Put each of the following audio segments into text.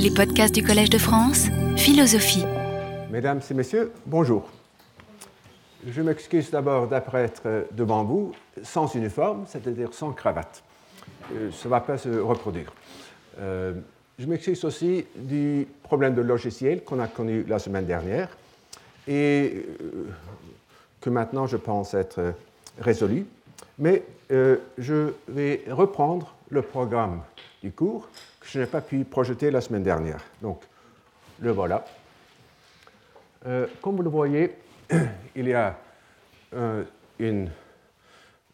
Les podcasts du Collège de France, philosophie. Mesdames et messieurs, bonjour. Je m'excuse d'abord d'apparaître devant vous sans uniforme, c'est-à-dire sans cravate. Euh, ça ne va pas se reproduire. Euh, je m'excuse aussi du problème de logiciel qu'on a connu la semaine dernière et euh, que maintenant je pense être résolu. Mais je vais reprendre le programme du cours je n'ai pas pu projeter la semaine dernière. Donc, le voilà. comme vous le voyez, il y a une,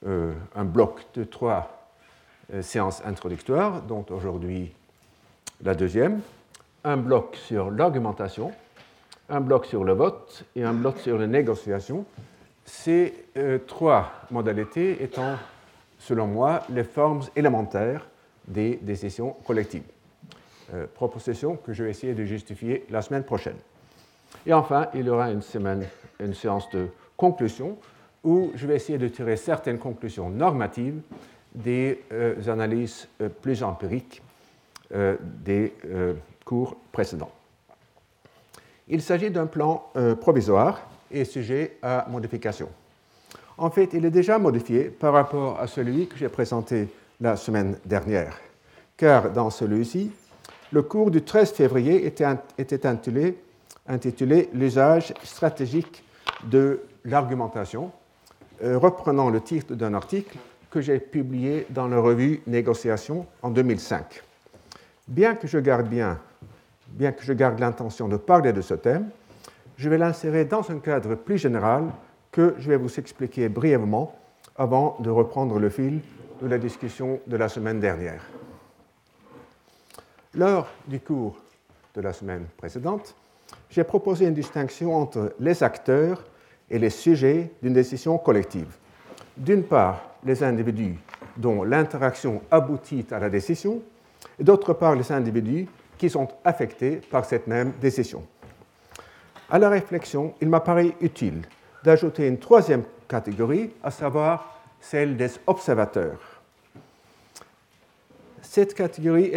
un bloc de trois euh, séance introductoire, dont aujourd'hui la deuxième, un bloc sur l'argumentation, un bloc sur le vote et un bloc sur les négociations. Ces euh, trois modalités étant, selon moi, les formes élémentaires des décisions collectives. Euh, proposition que je vais essayer de justifier la semaine prochaine. Et enfin, il y aura une, semaine, une séance de conclusion où je vais essayer de tirer certaines conclusions normatives des euh, analyses euh, plus empiriques euh, des cours précédents. Il s'agit d'un plan provisoire et sujet à modification. En fait, il est déjà modifié par rapport à celui que j'ai présenté la semaine dernière, car dans celui-ci, le cours du 13 février était, intitulé, L'usage stratégique de l'argumentation, reprenant le titre d'un article que j'ai publié dans la revue Négociation en 2005. Bien que je garde bien, bien que je garde l'intention de parler de ce thème, je vais l'insérer dans un cadre plus général que je vais vous expliquer brièvement avant de reprendre le fil de la discussion de la semaine dernière. Lors du cours de la semaine précédente, j'ai proposé une distinction entre les acteurs et les sujets d'une décision collective. D'une part, les individus dont l'interaction aboutit à la décision, et d'autre part les individus qui sont affectés par cette même décision. À la réflexion, il m'apparaît utile d'ajouter une troisième catégorie, à savoir celle des observateurs. Cette catégorie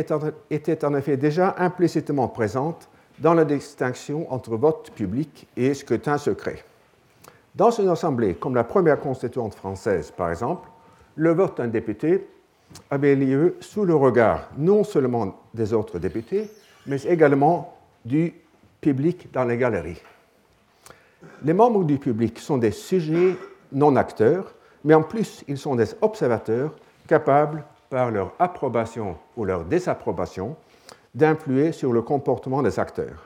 était en effet déjà implicitement présente dans la distinction entre vote public et scrutin secret. Dans une assemblée comme la première constituante française, par exemple, le vote d'un député avait lieu sous le regard non seulement des autres députés, mais également du public dans les galeries. Les membres du public sont des sujets non acteurs, mais en plus ils sont des observateurs capables, par leur approbation ou leur désapprobation, d'influer sur le comportement des acteurs.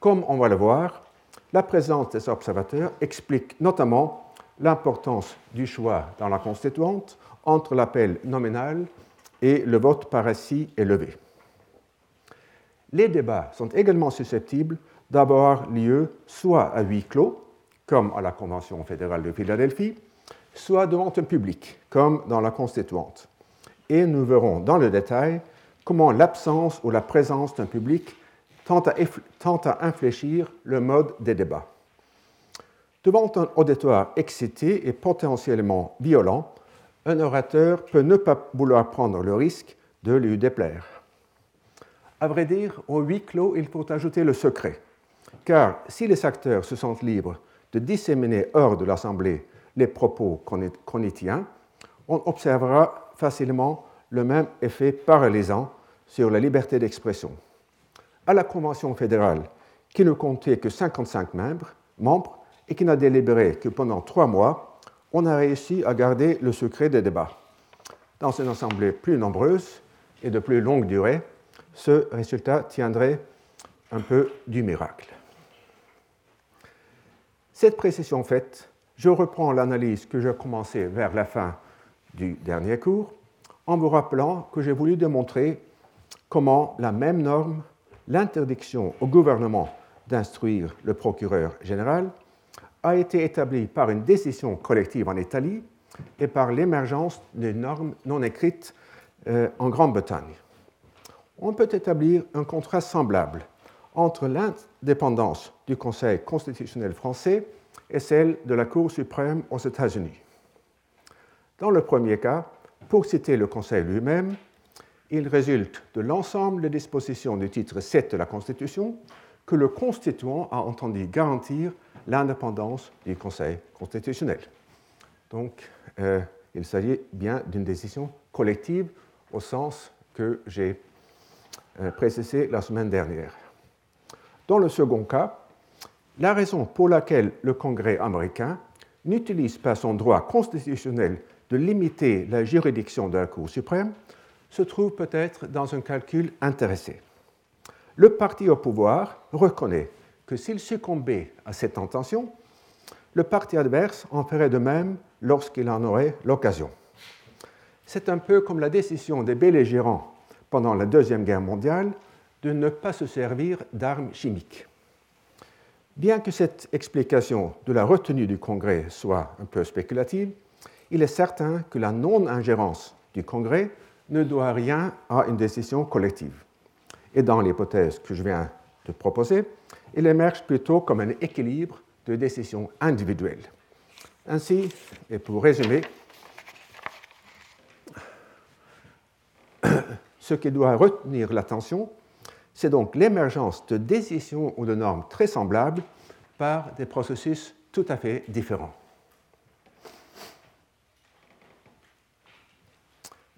Comme on va le voir, la présence des observateurs explique notamment l'importance du choix dans la constituante entre l'appel nominal et le vote par assis élevé. Les débats sont également susceptibles d'avoir lieu soit à huis clos, comme à la Convention fédérale de Philadelphie, soit devant un public, comme dans la constituante. Et nous verrons dans le détail comment l'absence ou la présence d'un public tente à, à infléchir le mode des débats. Devant un auditoire excité et potentiellement violent, un orateur peut ne pas vouloir prendre le risque de lui déplaire. À vrai dire, au huis clos, il faut ajouter le secret, car si les acteurs se sentent libres de disséminer hors de l'Assemblée les propos qu'on y tient, on observera facilement le même effet paralysant sur la liberté d'expression. À la Convention fédérale, qui ne comptait que 55 membres, membres et qui n'a délibéré que pendant trois mois, on a réussi à garder le secret des débats. Dans une assemblée plus nombreuse et de plus longue durée, ce résultat tiendrait un peu du miracle. Cette précision faite, je reprends l'analyse que j'ai commencée vers la fin du dernier cours en vous rappelant que j'ai voulu démontrer comment la même norme, l'interdiction au gouvernement d'instruire le procureur général, a été établi par une décision collective en Italie et par l'émergence des normes non écrites euh, en Grande-Bretagne. On peut établir un contraste semblable entre l'indépendance du Conseil constitutionnel français et celle de la Cour suprême aux États-Unis. Dans le premier cas, pour citer le Conseil lui-même, il résulte de l'ensemble des dispositions du titre 7 de la Constitution que le constituant a entendu garantir l'indépendance du Conseil constitutionnel. Donc, euh, il s'agit bien d'une décision collective au sens que j'ai euh, précisé la semaine dernière. Dans le second cas, la raison pour laquelle le Congrès américain n'utilise pas son droit constitutionnel de limiter la juridiction de la Cour suprême se trouve peut-être dans un calcul intéressé. Le parti au pouvoir reconnaît que s'il succombait à cette intention, le parti adverse en ferait de même lorsqu'il en aurait l'occasion. C'est un peu comme la décision des belligérants pendant la Deuxième Guerre mondiale de ne pas se servir d'armes chimiques. Bien que cette explication de la retenue du Congrès soit un peu spéculative, il est certain que la non-ingérence du Congrès ne doit rien à une décision collective. Et dans l'hypothèse que je viens de proposer, il émerge plutôt comme un équilibre de décisions individuelles. Ainsi, et pour résumer, ce qui doit retenir l'attention, c'est donc l'émergence de décisions ou de normes très semblables par des processus tout à fait différents.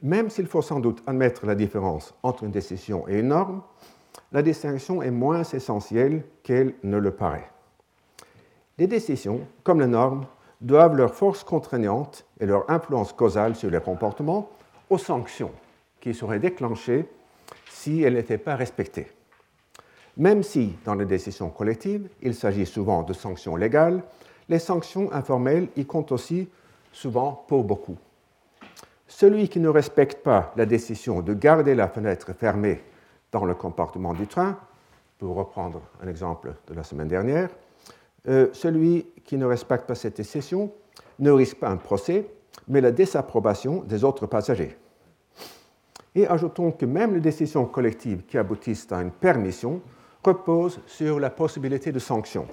Même s'il faut sans doute admettre la différence entre une décision et une norme, la distinction est moins essentielle qu'elle ne le paraît. Les décisions, comme les normes, doivent leur force contraignante et leur influence causale sur les comportements aux sanctions qui seraient déclenchées si elles n'étaient pas respectées. Même si, dans les décisions collectives, il s'agit souvent de sanctions légales, les sanctions informelles y comptent aussi souvent pour beaucoup. Celui qui ne respecte pas la décision de garder la fenêtre fermée dans le compartiment du train, pour reprendre un exemple de la semaine dernière, euh, celui qui ne respecte pas cette décision ne risque pas un procès, mais la désapprobation des autres passagers. Et ajoutons que même les décisions collectives qui aboutissent à une permission reposent sur la possibilité de sanction,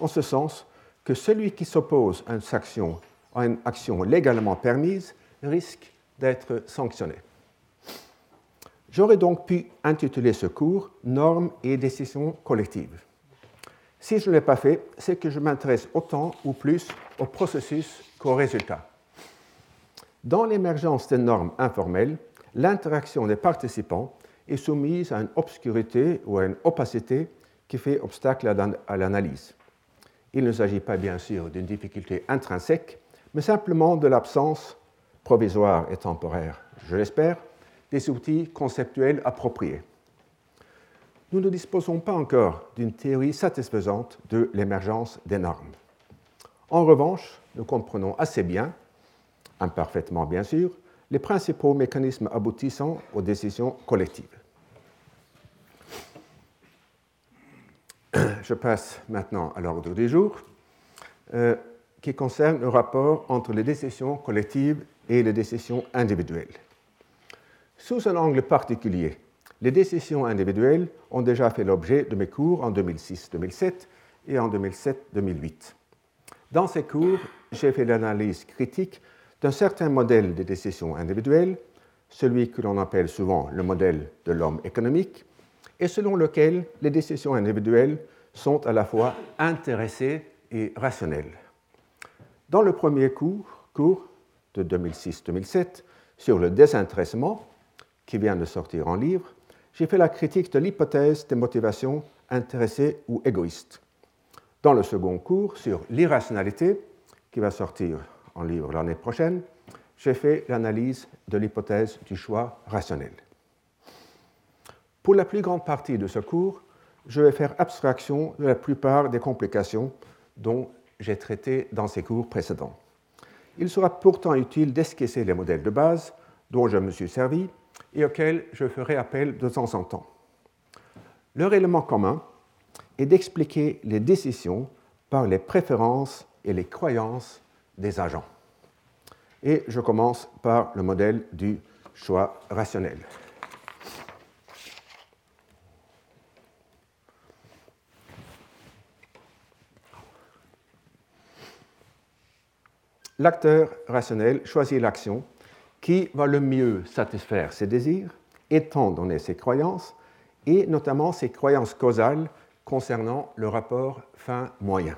en ce sens que celui qui s'oppose à une à une action légalement permise risque d'être sanctionné. J'aurais donc pu intituler ce cours Normes et décisions collectives. Si je ne l'ai pas fait, c'est que je m'intéresse autant ou plus au processus qu'au résultat. Dans l'émergence des normes informelles, l'interaction des participants est soumise à une obscurité ou à une opacité qui fait obstacle à l'analyse. Il ne s'agit pas bien sûr d'une difficulté intrinsèque, mais simplement de l'absence provisoire et temporaire, je l'espère, des outils conceptuels appropriés. Nous ne disposons pas encore d'une théorie satisfaisante de l'émergence des normes. En revanche, nous comprenons assez bien, imparfaitement bien sûr, les principaux mécanismes aboutissant aux décisions collectives. Je passe maintenant à l'ordre du jour, euh, qui concerne le rapport entre les décisions collectives et les décisions individuelles. Sous un angle particulier, les décisions individuelles ont déjà fait l'objet de mes cours en 2006-2007 et en 2007-2008. Dans ces cours, j'ai fait l'analyse critique d'un certain modèle de décisions individuelles, celui que l'on appelle souvent le modèle de l'homme économique, et selon lequel les décisions individuelles sont à la fois intéressées et rationnelles. Dans le premier cours, cours de 2006-2007 sur le désintéressement, qui vient de sortir en livre, j'ai fait la critique de l'hypothèse des motivations intéressées ou égoïstes. Dans le second cours sur l'irrationalité, qui va sortir en livre l'année prochaine, j'ai fait l'analyse de l'hypothèse du choix rationnel. Pour la plus grande partie de ce cours, je vais faire abstraction de la plupart des complications dont j'ai traité dans ces cours précédents. Il sera pourtant utile d'esquisser les modèles de base dont je me suis servi et auxquels je ferai appel de temps en temps. Leur élément commun est d'expliquer les décisions par les préférences et les croyances des agents. Et je commence par le modèle du choix rationnel. L'acteur rationnel choisit l'action qui va le mieux satisfaire ses désirs étant donné ses croyances, et notamment ses croyances causales concernant le rapport fin-moyen.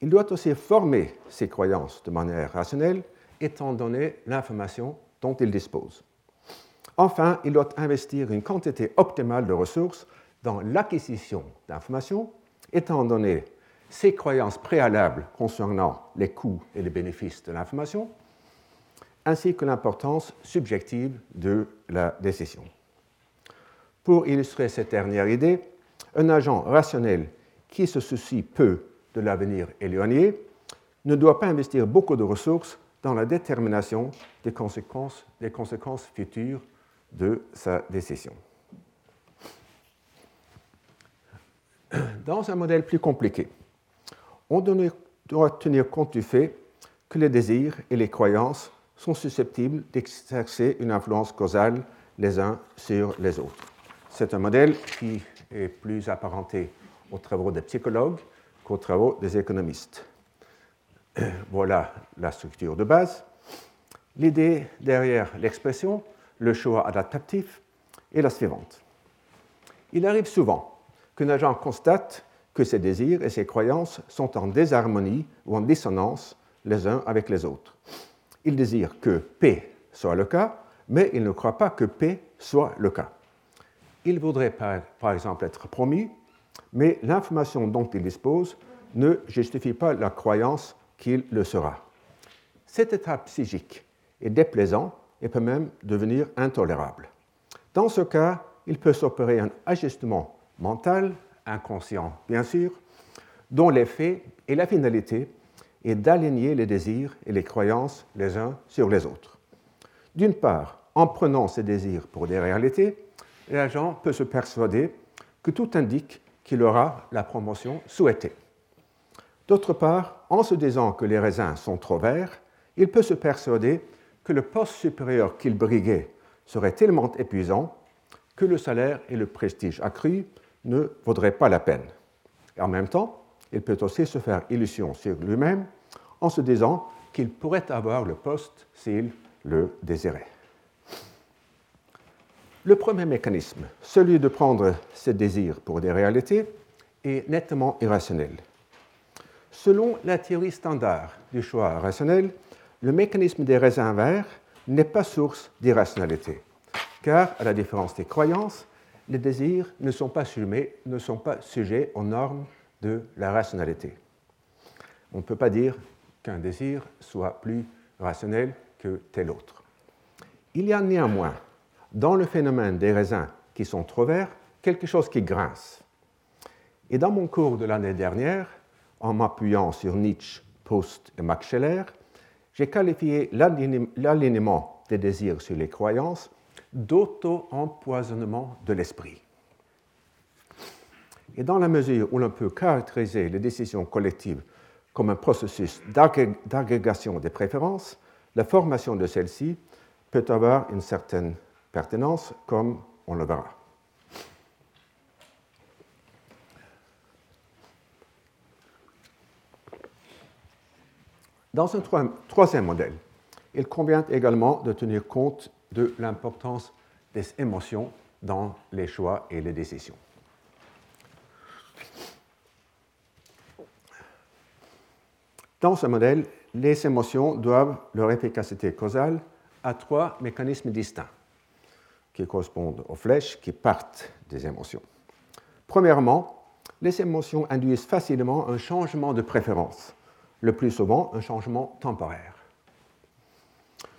Il doit aussi former ses croyances de manière rationnelle, étant donné l'information dont il dispose. Enfin, il doit investir une quantité optimale de ressources dans l'acquisition d'informations, étant donné ses croyances préalables concernant les coûts et les bénéfices de l'information, ainsi que l'importance subjective de la décision. Pour illustrer cette dernière idée, un agent rationnel qui se soucie peu de l'avenir éloigné ne doit pas investir beaucoup de ressources dans la détermination des conséquences, des conséquences futures de sa décision. Dans un modèle plus compliqué, on doit tenir compte du fait que les désirs et les croyances sont susceptibles d'exercer une influence causale les uns sur les autres. C'est un modèle qui est plus apparenté aux travaux des psychologues qu'aux travaux des économistes. Voilà la structure de base. L'idée derrière l'expression, le choix adaptatif, est la suivante. Il arrive souvent qu'un agent constate que ses désirs et ses croyances sont en désharmonie ou en dissonance les uns avec les autres. Il désire que P soit le cas, mais il ne croit pas que P soit le cas. Il voudrait par, exemple être promu, mais l'information dont il dispose ne justifie pas la croyance qu'il le sera. Cet état psychique est déplaisant et peut même devenir intolérable. Dans ce cas, il peut s'opérer un ajustement mental inconscient bien sûr, dont l'effet et la finalité est d'aligner les désirs et les croyances les uns sur les autres. D'une part, en prenant ces désirs pour des réalités, l'agent peut se persuader que tout indique qu'il aura la promotion souhaitée. D'autre part, en se disant que les raisins sont trop verts, il peut se persuader que le poste supérieur qu'il briguait serait tellement épuisant que le salaire et le prestige accru ne vaudrait pas la peine. Et en même temps, il peut aussi se faire illusion sur lui-même en se disant qu'il pourrait avoir le poste s'il le désirait. Le premier mécanisme, celui de prendre ses désirs pour des réalités, est nettement irrationnel. Selon la théorie standard du choix rationnel, le mécanisme des raisins verts n'est pas source d'irrationalité, car, à la différence des croyances, les désirs ne sont pas, ne sont pas sujets aux normes de la rationalité. On ne peut pas dire qu'un désir soit plus rationnel que tel autre. Il y a néanmoins, dans le phénomène des raisins qui sont trop verts, quelque chose qui grince. Et dans mon cours de l'année dernière, en m'appuyant sur Nietzsche, Proust et Max Scheller, j'ai qualifié l'alignement des désirs sur les croyances d'auto-empoisonnement de l'esprit. Et dans la mesure où l'on peut caractériser les décisions collectives comme un processus d'agrégation des préférences, la formation de celles-ci peut avoir une certaine pertinence, comme on le verra. Dans un troisième modèle, il convient également de tenir compte de l'importance des émotions dans les choix et les décisions. Dans ce modèle, les émotions doivent leur efficacité causale à trois mécanismes distincts qui correspondent aux flèches qui partent des émotions. Premièrement, les émotions induisent facilement un changement de préférence, le plus souvent un changement temporaire.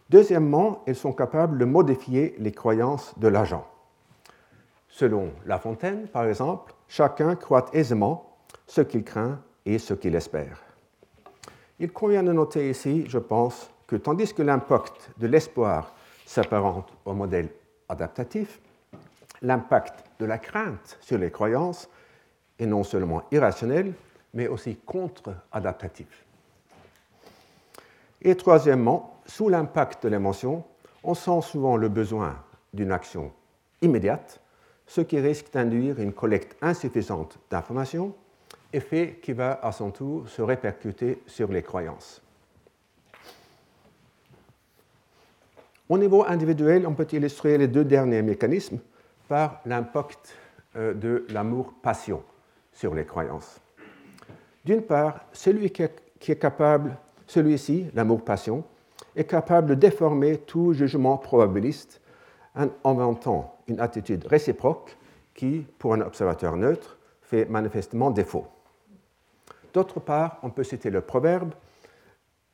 Deuxièmement, elles sont capables de modifier les croyances de l'agent. Selon La Fontaine, par exemple, chacun croit aisément ce qu'il craint et ce qu'il espère. Il convient de noter ici, je pense, que tandis que l'impact de l'espoir s'apparente au modèle adaptatif, l'impact de la crainte sur les croyances est non seulement irrationnel, mais aussi contre-adaptatif. Et troisièmement, sous l'impact de l'émotion, on sent souvent le besoin d'une action immédiate, ce qui risque d'induire une collecte insuffisante d'informations, effet qui va à son tour se répercuter sur les croyances. Au niveau individuel, on peut illustrer les deux derniers mécanismes par l'impact euh, de l'amour-passion sur les croyances. D'une part, celui qui est, capable, celui-ci, l'amour-passion, est capable de déformer tout jugement probabiliste en inventant une attitude réciproque qui, pour un observateur neutre, fait manifestement défaut. D'autre part, on peut citer le proverbe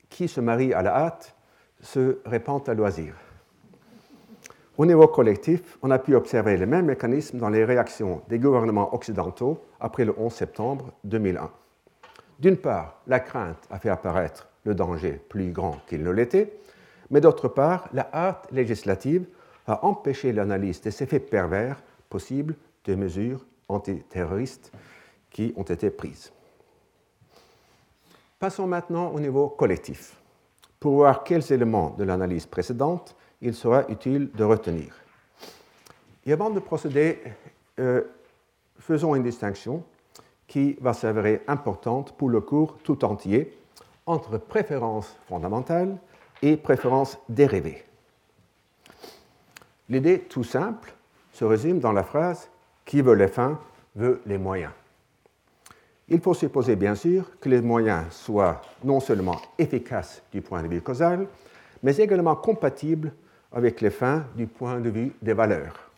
qui se marie à la hâte se répand à loisir. Au niveau collectif, on a pu observer les mêmes mécanismes dans les réactions des gouvernements occidentaux après le 11 septembre 2001. D'une part, la crainte a fait apparaître le danger plus grand qu'il ne l'était, mais d'autre part, la hâte législative a empêché l'analyse des effets pervers possibles des mesures antiterroristes qui ont été prises. Passons maintenant au niveau collectif, pour voir quels éléments de l'analyse précédente il sera utile de retenir. Et avant de procéder, euh, faisons une distinction qui va s'avérer importante pour le cours tout entier entre préférence fondamentale et préférence dérivée. L'idée tout simple se résume dans la phrase Qui veut les fins veut les moyens. Il faut supposer bien sûr que les moyens soient non seulement efficaces du point de vue causal, mais également compatibles avec les fins du point de vue des valeurs.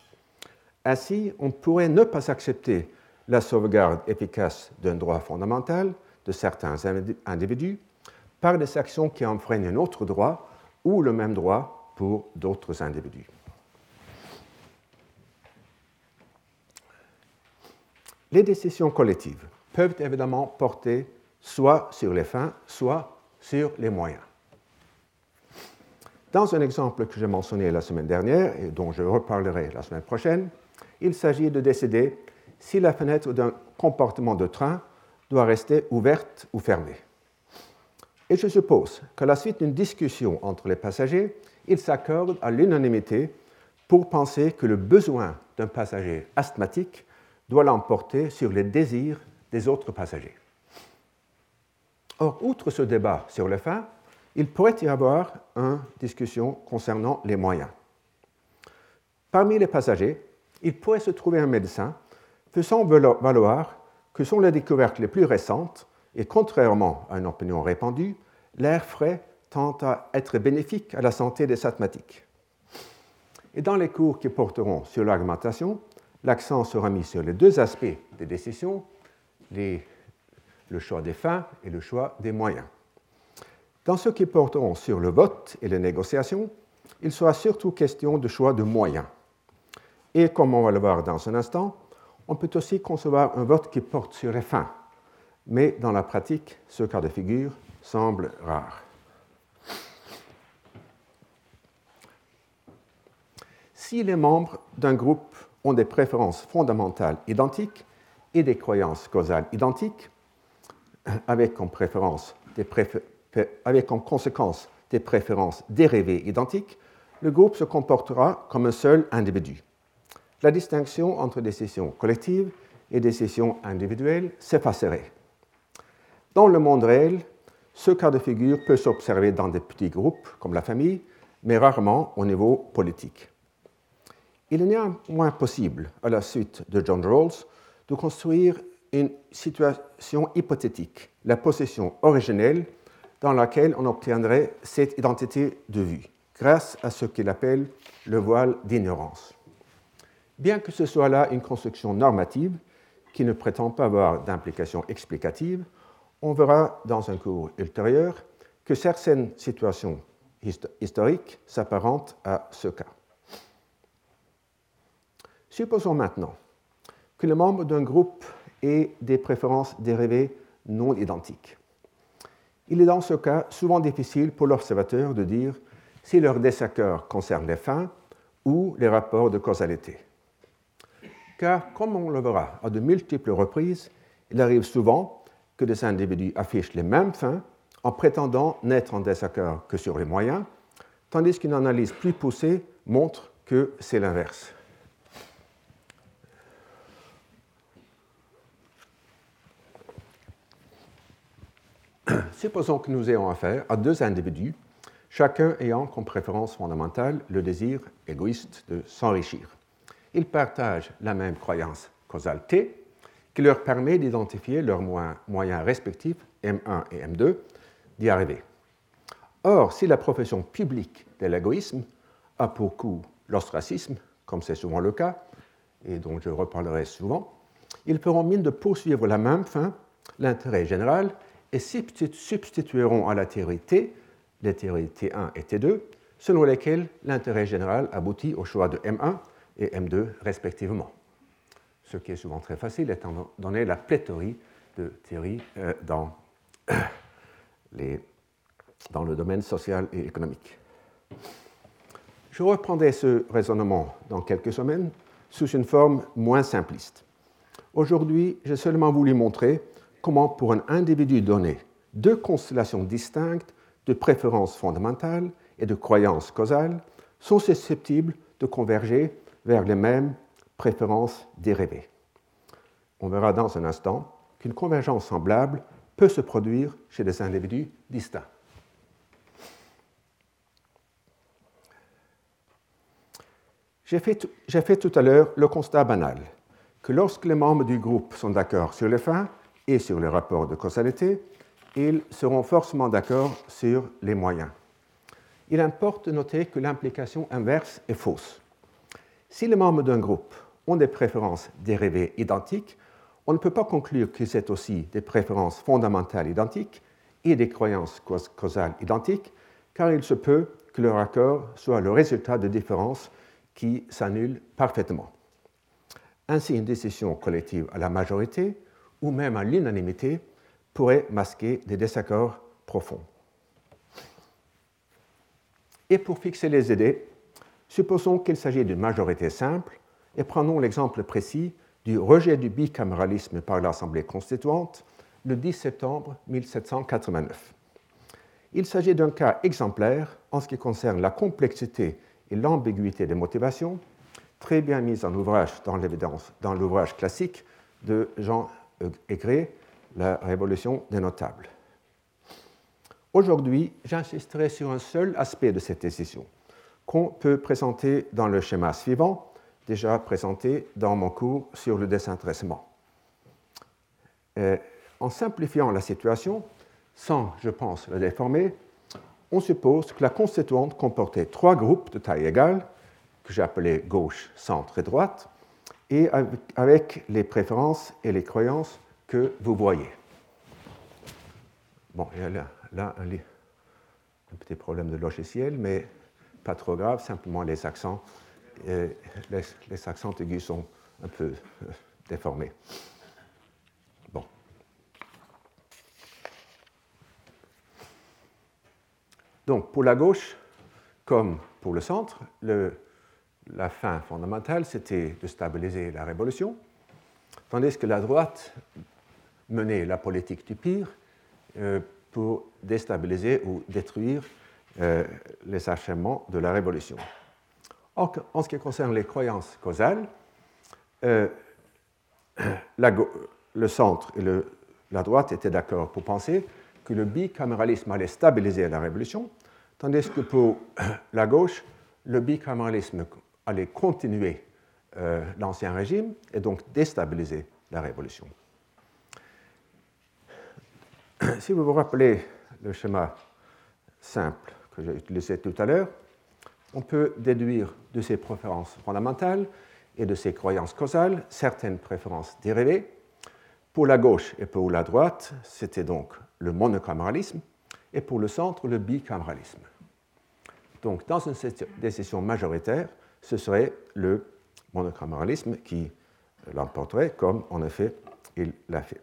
Ainsi, on pourrait ne pas accepter la sauvegarde efficace d'un droit fondamental de certains individus par des actions qui enfreignent un autre droit ou le même droit pour d'autres individus. Les décisions collectives peuvent évidemment porter soit sur les fins, soit sur les moyens. Dans un exemple que j'ai mentionné la semaine dernière et dont je reparlerai la semaine prochaine, il s'agit de décider si la fenêtre d'un comportement de train doit rester ouverte ou fermée. Et je suppose qu'à la suite d'une discussion entre les passagers, ils s'accordent à l'unanimité pour penser que le besoin d'un passager asthmatique doit l'emporter sur les désirs des autres passagers. Or, outre ce débat sur les fins, il pourrait y avoir une discussion concernant les moyens. Parmi les passagers, il pourrait se trouver un médecin faisant valoir que sont les découvertes les plus récentes et contrairement à une opinion répandue, l'air frais tend à être bénéfique à la santé des asthmatiques. Et dans les cours qui porteront sur l'argumentation, l'accent sera mis sur les deux aspects des décisions, le choix des fins et le choix des moyens. Dans ceux qui porteront sur le vote et les négociations, il sera surtout question de choix de moyens. Et comme on va le voir dans un instant, on peut aussi concevoir un vote qui porte sur les fins. Mais dans la pratique, ce cas de figure semble rare. Si les membres d'un groupe ont des préférences fondamentales identiques et des croyances causales identiques, avec en conséquence des préférences dérivées identiques, le groupe se comportera comme un seul individu. La distinction entre décisions collectives et décisions individuelles s'effacerait. Dans le monde réel, ce cas de figure peut s'observer dans des petits groupes comme la famille, mais rarement au niveau politique. Il est néanmoins possible, à la suite de John Rawls, de construire une situation hypothétique, la possession originelle dans laquelle on obtiendrait cette identité de vue, grâce à ce qu'il appelle le voile d'ignorance. Bien que ce soit là une construction normative qui ne prétend pas avoir d'implication explicative, on verra dans un cours ultérieur que certaines situations historiques s'apparentent à ce cas. Supposons maintenant que les membres d'un groupe aient des préférences dérivées non identiques. Il est dans ce cas souvent difficile pour l'observateur de dire si leur désaccord concerne les fins ou les rapports de causalité. Car, comme on le verra à de multiples reprises, il arrive souvent que des individus affichent les mêmes fins en prétendant n'être en désaccord que sur les moyens, tandis qu'une analyse plus poussée montre que c'est l'inverse. Supposons que nous ayons affaire à deux individus, chacun ayant comme préférence fondamentale le désir égoïste de s'enrichir. Ils partagent la même croyance causale qui leur permet d'identifier leurs moyens respectifs, M1 et M2, d'y arriver. Or, si la profession publique de l'égoïsme a pour coup l'ostracisme, comme c'est souvent le cas, et dont je reparlerai souvent, ils feront mine de poursuivre la même fin, l'intérêt général, et substitueront à la théorie T les théories T1 et T2, selon lesquelles l'intérêt général aboutit au choix de M1 et M2 respectivement. Ce qui est souvent très facile étant donné la pléthorie de théories euh, dans, le domaine social et économique. Je reprendrai ce raisonnement dans quelques semaines sous une forme moins simpliste. Aujourd'hui, j'ai seulement voulu montrer comment, pour un individu donné, deux constellations distinctes de préférences fondamentales et de croyances causales sont susceptibles de converger vers les mêmes préférences dérivées. On verra dans un instant qu'une convergence semblable peut se produire chez des individus distincts. J'ai fait, fait, tout à l'heure le constat banal que lorsque les membres du groupe sont d'accord sur les fins et sur les rapports de causalité, ils seront forcément d'accord sur les moyens. Il importe de noter que l'implication inverse est fausse. Si les membres d'un groupe ont des préférences dérivées identiques, on ne peut pas conclure que c'est aussi des préférences fondamentales identiques et des croyances causales identiques, car il se peut que leur accord soit le résultat de différences qui s'annulent parfaitement. Ainsi, une décision collective à la majorité ou même à l'unanimité pourrait masquer des désaccords profonds. Et pour fixer les idées, supposons qu'il s'agit d'une majorité simple et prenons l'exemple précis du rejet du bicaméralisme par l'Assemblée constituante le 10 septembre 1789. Il s'agit d'un cas exemplaire en ce qui concerne la complexité et l'ambiguïté des motivations, très bien mise en ouvrage dans l'évidence, dans l'ouvrage classique de Jean Aigret, La Révolution des notables. Aujourd'hui, j'insisterai sur un seul aspect de cette décision, qu'on peut présenter dans le schéma suivant, déjà présenté dans mon cours sur le désintéressement. Euh, en simplifiant la situation, sans, je pense, le déformer, on suppose que la constituante comportait trois groupes de taille égale, que j'ai appelés gauche, centre et droite, et avec les préférences et les croyances que vous voyez. Bon, il y a là, un, petit problème de logiciel, mais pas trop grave, simplement les accents, euh, les, accents aigus sont un peu euh, déformés. Bon. Donc, pour la gauche, comme pour le centre, la fin fondamentale, c'était de stabiliser la révolution, tandis que la droite menait la politique du pire euh, pour déstabiliser ou détruire les achèvements de la révolution. En ce qui concerne les croyances causales, euh, le centre et la droite étaient d'accord pour penser que le bicaméralisme allait stabiliser la révolution, tandis que pour la gauche, le bicaméralisme allait continuer euh, l'ancien régime et donc déstabiliser la révolution. Si vous vous rappelez le schéma simple que j'ai utilisé tout à l'heure, on peut déduire de ces préférences fondamentales et de ces croyances causales certaines préférences dérivées. Pour la gauche et pour la droite, c'était donc le monocaméralisme, et pour le centre, le bicaméralisme. Donc, dans une décision majoritaire, ce serait le monocaméralisme qui l'emporterait, comme en effet il l'a fait.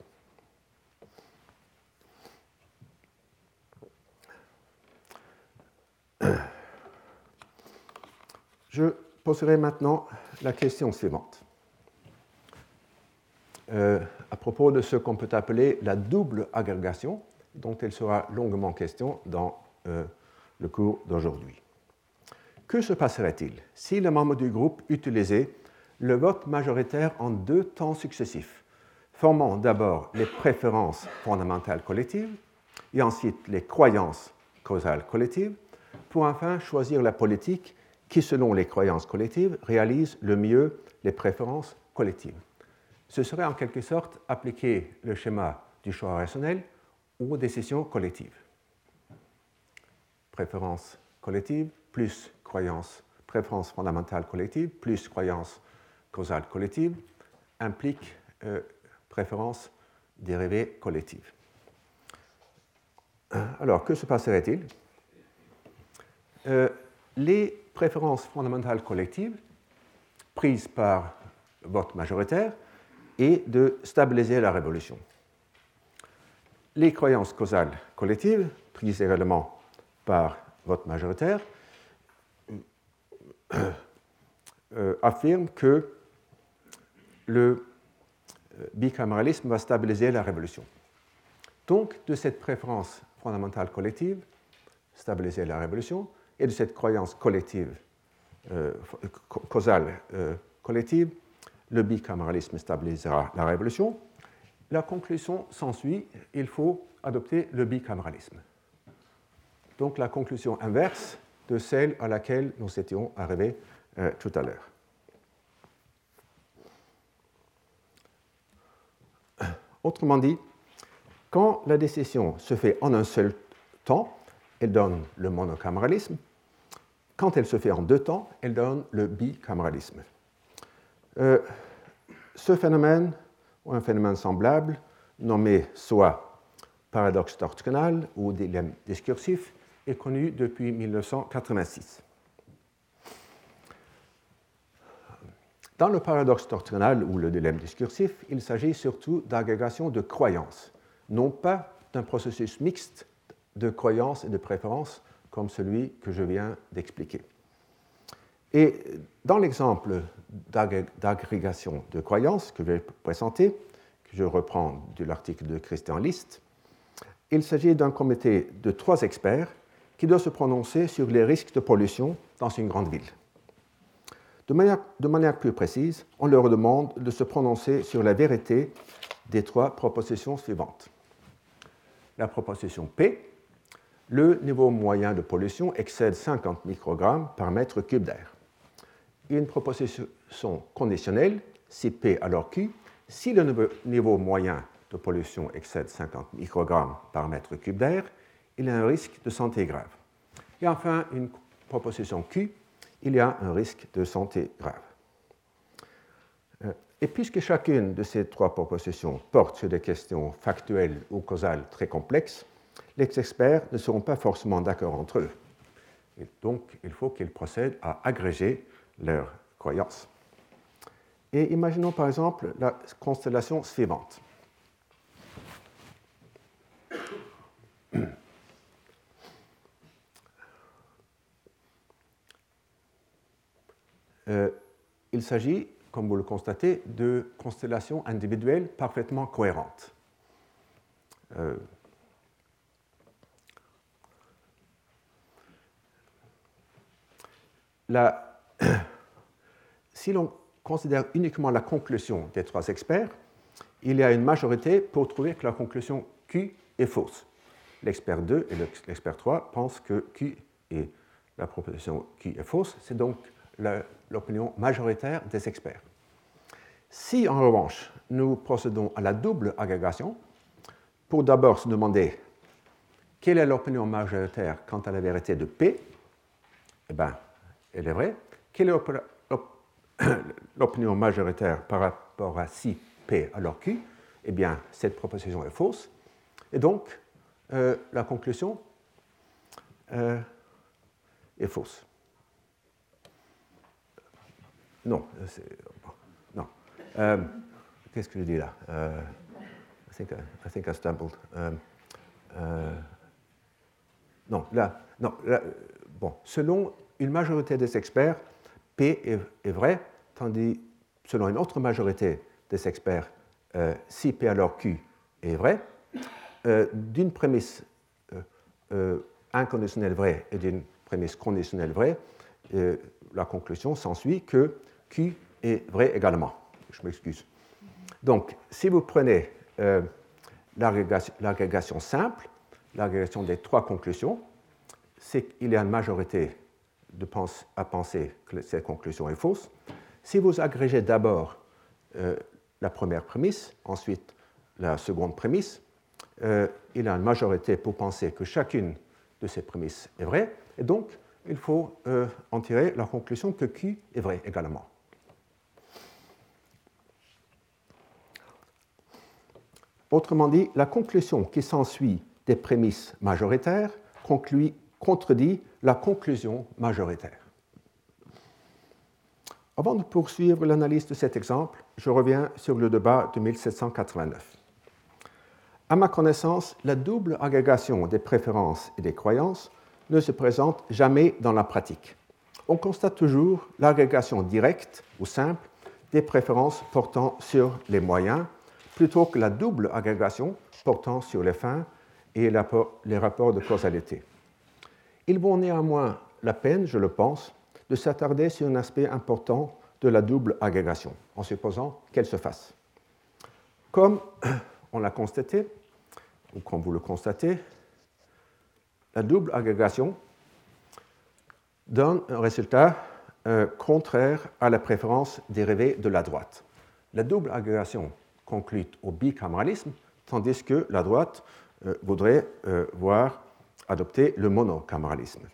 Je poserai maintenant la question suivante. Euh, à propos de ce qu'on peut appeler la double agrégation, dont il sera longuement question dans euh, le cours d'aujourd'hui. Que se passerait-il si les membres du groupe utilisaient le vote majoritaire en deux temps successifs, formant d'abord les préférences fondamentales collectives et ensuite les croyances causales collectives, pour enfin choisir la politique qui, selon les croyances collectives, réalise le mieux les préférences collectives. Ce serait en quelque sorte appliquer le schéma du choix rationnel aux décisions collectives. Préférence collective plus croyance, préférence fondamentale collective plus croyance causale collective implique euh, préférence dérivée collective. Alors, que se passerait-il? Euh, Les préférences fondamentales collectives prises par vote majoritaire et de stabiliser la révolution. Les croyances causales collectives, prises également par vote majoritaire, euh, affirment que le euh, bicaméralisme va stabiliser la révolution. Donc, de cette préférence fondamentale collective, stabiliser la révolution, et de cette croyance collective, euh, causale collective, le bicaméralisme stabilisera la révolution. La conclusion s'ensuit, il faut adopter le bicaméralisme. Donc la conclusion inverse de celle à laquelle nous étions arrivés euh, tout à l'heure. Autrement dit, quand la décision se fait en un seul temps, elle donne le monocaméralisme. Quand elle se fait en deux temps, elle donne le bicaméralisme. Euh, ce phénomène, ou un phénomène semblable, nommé soit paradoxe doctrinal ou dilemme discursif, est connu depuis 1986. Dans le paradoxe doctrinal ou le dilemme discursif, il s'agit surtout d'agrégation de croyances, non pas d'un processus mixte de croyances et de préférences comme celui que je viens d'expliquer. Et dans l'exemple d'agrégation de croyances que je vais présenter, que je reprends de l'article de Christian List, il s'agit d'un comité de trois experts qui doit se prononcer sur les risques de pollution dans une grande ville. De manière, de manière, plus précise, on leur demande de se prononcer sur la vérité des trois propositions suivantes. La proposition P, le niveau moyen de pollution excède 50 microgrammes par mètre cube d'air une proposition conditionnelle, si P alors Q, si le niveau moyen de pollution excède 50 microgrammes par mètre cube d'air, il y a un risque de santé grave. Et enfin, une proposition Q, il y a un risque de santé grave. Euh, et puisque chacune de ces trois propositions porte sur des questions factuelles ou causales très complexes, les experts ne seront pas forcément d'accord entre eux. Donc, il faut qu'ils procèdent à agréger leurs croyances. Et imaginons par exemple la constellation suivante. Euh, il s'agit, comme vous le constatez, de constellations individuelles parfaitement cohérentes. Euh, si l'on considère uniquement la conclusion des trois experts, il y a une majorité pour trouver que la conclusion Q est fausse. L'expert 2 et l'expert 3 pensent que Q et la proposition Q est fausse. C'est donc l'opinion majoritaire des experts. Si en revanche nous procédons à la double agrégation, pour d'abord se demander quelle est l'opinion majoritaire quant à la vérité de P, eh bien, elle est vraie. Quelle est l'opinion majoritaire par rapport à si P alors Q? Eh bien, cette proposition est fausse. Et donc, euh, la conclusion euh, est fausse. Non, non. Euh, qu'est-ce que je dis là? I, think I, think I stumbled. non, là, non, là, bon, selon une majorité des experts, P est, vrai, tandis selon une autre majorité des experts, euh, si P alors Q est vrai, euh, d'une prémisse euh, inconditionnelle vraie et d'une prémisse conditionnelle vraie, la conclusion s'ensuit que Q est vrai également. Je m'excuse. Donc, si vous prenez l'agrégation simple, l'agrégation des trois conclusions, c'est qu'il y a une majorité de à penser que cette conclusion est fausse. Si vous agrégez d'abord euh, la première prémisse, ensuite la seconde prémisse, euh, il a une majorité pour penser que chacune de ces prémisses est vraie, et donc il faut euh, en tirer la conclusion que Q est vrai également. Autrement dit, la conclusion qui s'ensuit des prémisses majoritaires contredit la conclusion majoritaire. Avant de poursuivre l'analyse de cet exemple, je reviens sur le débat de 1789. À ma connaissance, la double agrégation des préférences et des croyances ne se présente jamais dans la pratique. On constate toujours l'agrégation directe ou simple des préférences portant sur les moyens plutôt que la double agrégation portant sur les fins et les rapports de causalité. Il vaut néanmoins la peine, je le pense, de s'attarder sur un aspect important de la double agrégation, en supposant qu'elle se fasse. Comme on l'a constaté, ou comme vous le constatez, la double agrégation donne un résultat euh, contraire à la préférence dérivée de la droite. La double agrégation conclut au bicaméralisme, tandis que la droite euh, voudrait euh, voir adopter le monocaméralisme.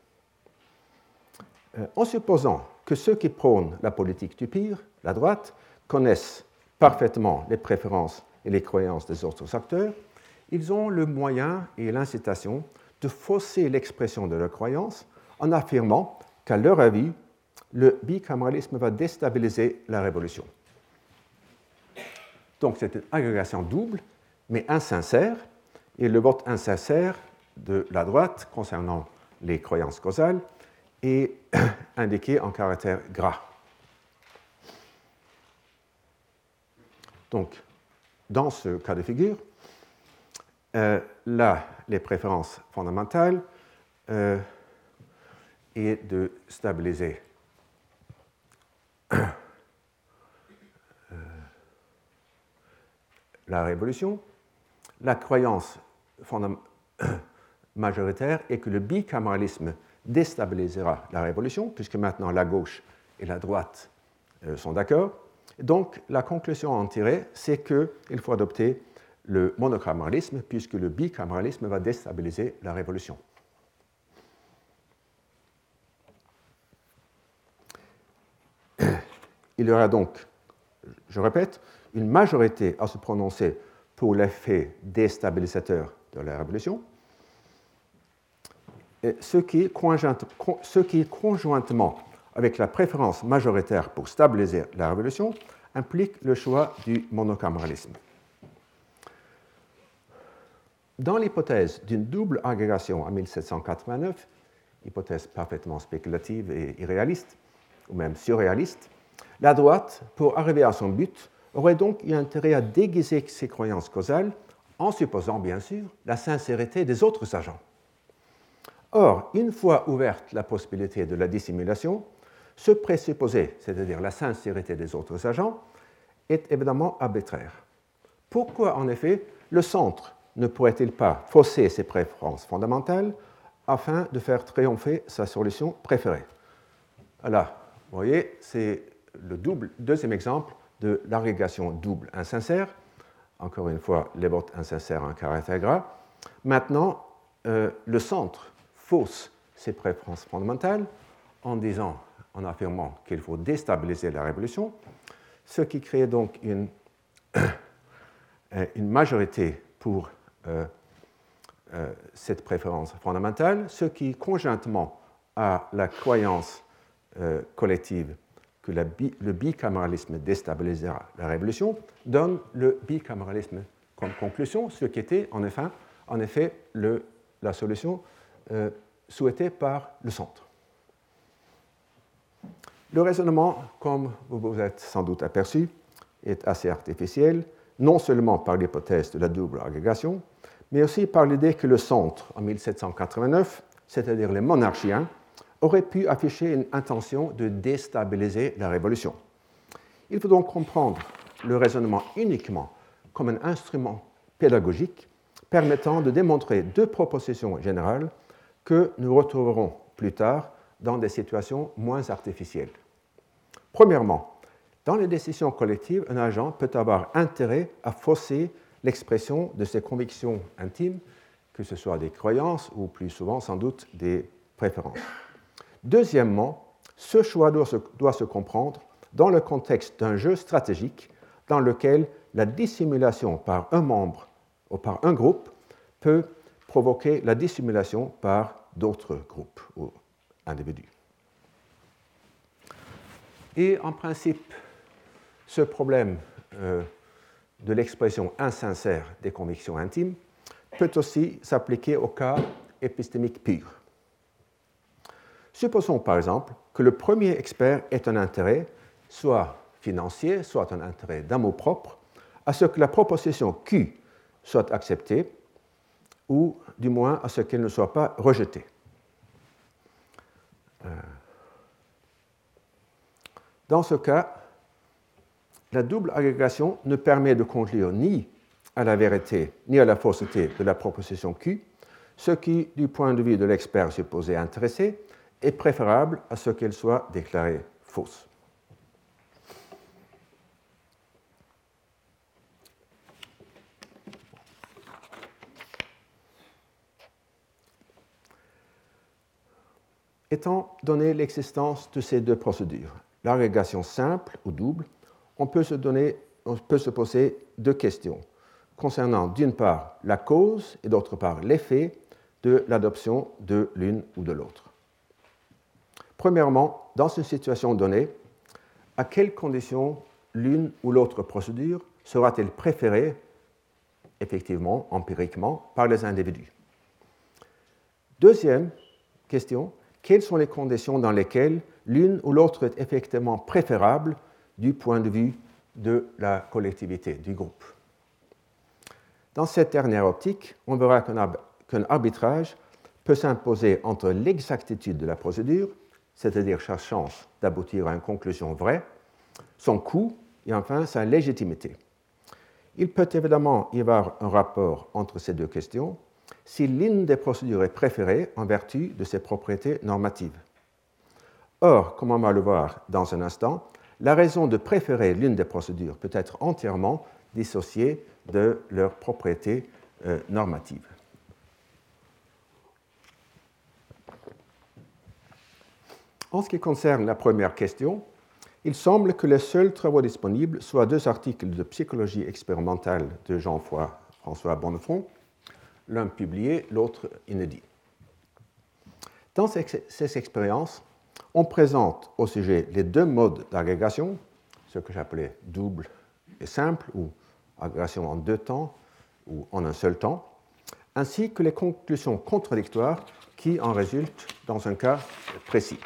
en supposant que ceux qui prônent la politique du pire, la droite, connaissent parfaitement les préférences et les croyances des autres acteurs, ils ont le moyen et l'incitation de fausser l'expression de leurs croyances en affirmant qu'à leur avis, le bicaméralisme va déstabiliser la révolution. Donc c'est une agrégation double, mais insincère, et le vote insincère de la droite concernant les croyances causales est indiqué en caractère gras. Donc, dans ce cas de figure, euh, là, les préférences fondamentales euh, est de stabiliser euh, la révolution. La croyance majoritaire est que le bicaméralisme déstabilisera la révolution, puisque maintenant la gauche et la droite sont d'accord. Donc la conclusion à en tirer, c'est qu'il faut adopter le monocaméralisme, puisque le bicaméralisme va déstabiliser la révolution. Il y aura donc, je répète, une majorité à se prononcer pour l'effet déstabilisateur de la révolution, ce qui, conjointement avec la préférence majoritaire pour stabiliser la révolution, implique le choix du monocaméralisme. Dans l'hypothèse d'une double agrégation en 1789, hypothèse parfaitement spéculative et irréaliste, ou même surréaliste, la droite, pour arriver à son but, aurait donc eu intérêt à déguiser ses croyances causales en supposant bien sûr la sincérité des autres agents. Or, une fois ouverte la possibilité de la dissimulation, ce présupposé, c'est-à-dire la sincérité des autres agents, est évidemment arbitraire. Pourquoi en effet le centre ne pourrait-il pas fausser ses préférences fondamentales afin de faire triompher sa solution préférée? Voilà, vous voyez, c'est le double, deuxième exemple de l'agrégation double insincère. Encore une fois, les votes insincères en caractère gras. Maintenant, euh, le centre fausse ses préférences fondamentales en disant, en affirmant qu'il faut déstabiliser la révolution, ce qui crée donc une, une majorité pour euh, euh, cette préférence fondamentale, ce qui, conjointement à la croyance euh, collective que le bicaméralisme déstabilisera la révolution, donne le bicaméralisme comme conclusion, ce qui était en effet, en effet le, la solution souhaitée par le centre. Le raisonnement, comme vous vous êtes sans doute aperçu, est assez artificiel non seulement par l'hypothèse de la double agrégation, mais aussi par l'idée que le centre, en 1789, c'est-à-dire les monarchiens, aurait pu afficher une intention de déstabiliser la révolution. Il faut donc comprendre le raisonnement uniquement comme un instrument pédagogique permettant de démontrer deux propositions générales que nous retrouverons plus tard dans des situations moins artificielles. Premièrement, dans les décisions collectives, un agent peut avoir intérêt à fausser l'expression de ses convictions intimes, que ce soit des croyances ou plus souvent sans doute des préférences. Deuxièmement, ce choix doit se, doit se comprendre dans le contexte d'un jeu stratégique dans lequel la dissimulation par un membre ou par un groupe peut provoquer la dissimulation par d'autres groupes ou individus. Et en principe, ce problème euh, de l'expression insincère des convictions intimes peut aussi s'appliquer au cas épistémique pur. Supposons par exemple que le premier expert ait un intérêt, soit financier, soit un intérêt d'amour propre, à ce que la proposition Q soit acceptée, ou du moins à ce qu'elle ne soit pas rejetée. Euh, dans ce cas, la double agrégation ne permet de conclure ni à la vérité ni à la fausseté de la proposition Q, ce qui, du point de vue de l'expert supposé intéressé, est préférable à ce qu'elle soit déclarée fausse. Étant donné l'existence de ces deux procédures, l'agrégation simple ou double, on peut se, poser deux questions concernant d'une part la cause et d'autre part l'effet de l'adoption de l'une ou de l'autre. Premièrement, dans une situation donnée, à quelles conditions l'une ou l'autre procédure sera-t-elle préférée, effectivement, empiriquement, par les individus? Deuxième question, quelles sont les conditions dans lesquelles l'une ou l'autre est effectivement préférable du point de vue de la collectivité, du groupe? Dans cette dernière optique, on verra qu'un arbitrage peut s'imposer entre l'exactitude de la procédure, c'est-à-dire sa chance d'aboutir à une conclusion vraie, son coût et enfin sa légitimité. Il peut évidemment y avoir un rapport entre ces deux questions si l'une des procédures est préférée en vertu de ses propriétés normatives. Or, comme on va le voir dans un instant, la raison de préférer l'une des procédures peut être entièrement dissociée de leurs propriétés euh, normatives. En ce qui concerne la première question, il semble que les seuls travaux disponibles soient deux articles de psychologie expérimentale de Jean-François Bonnefond, l'un publié, l'autre inédit. Dans ces expériences, on présente au sujet les deux modes d'agrégation, ce que j'appelais double et simple, ou agrégation en deux temps, ou en un seul temps, ainsi que les conclusions contradictoires qui en résultent dans un cas précis.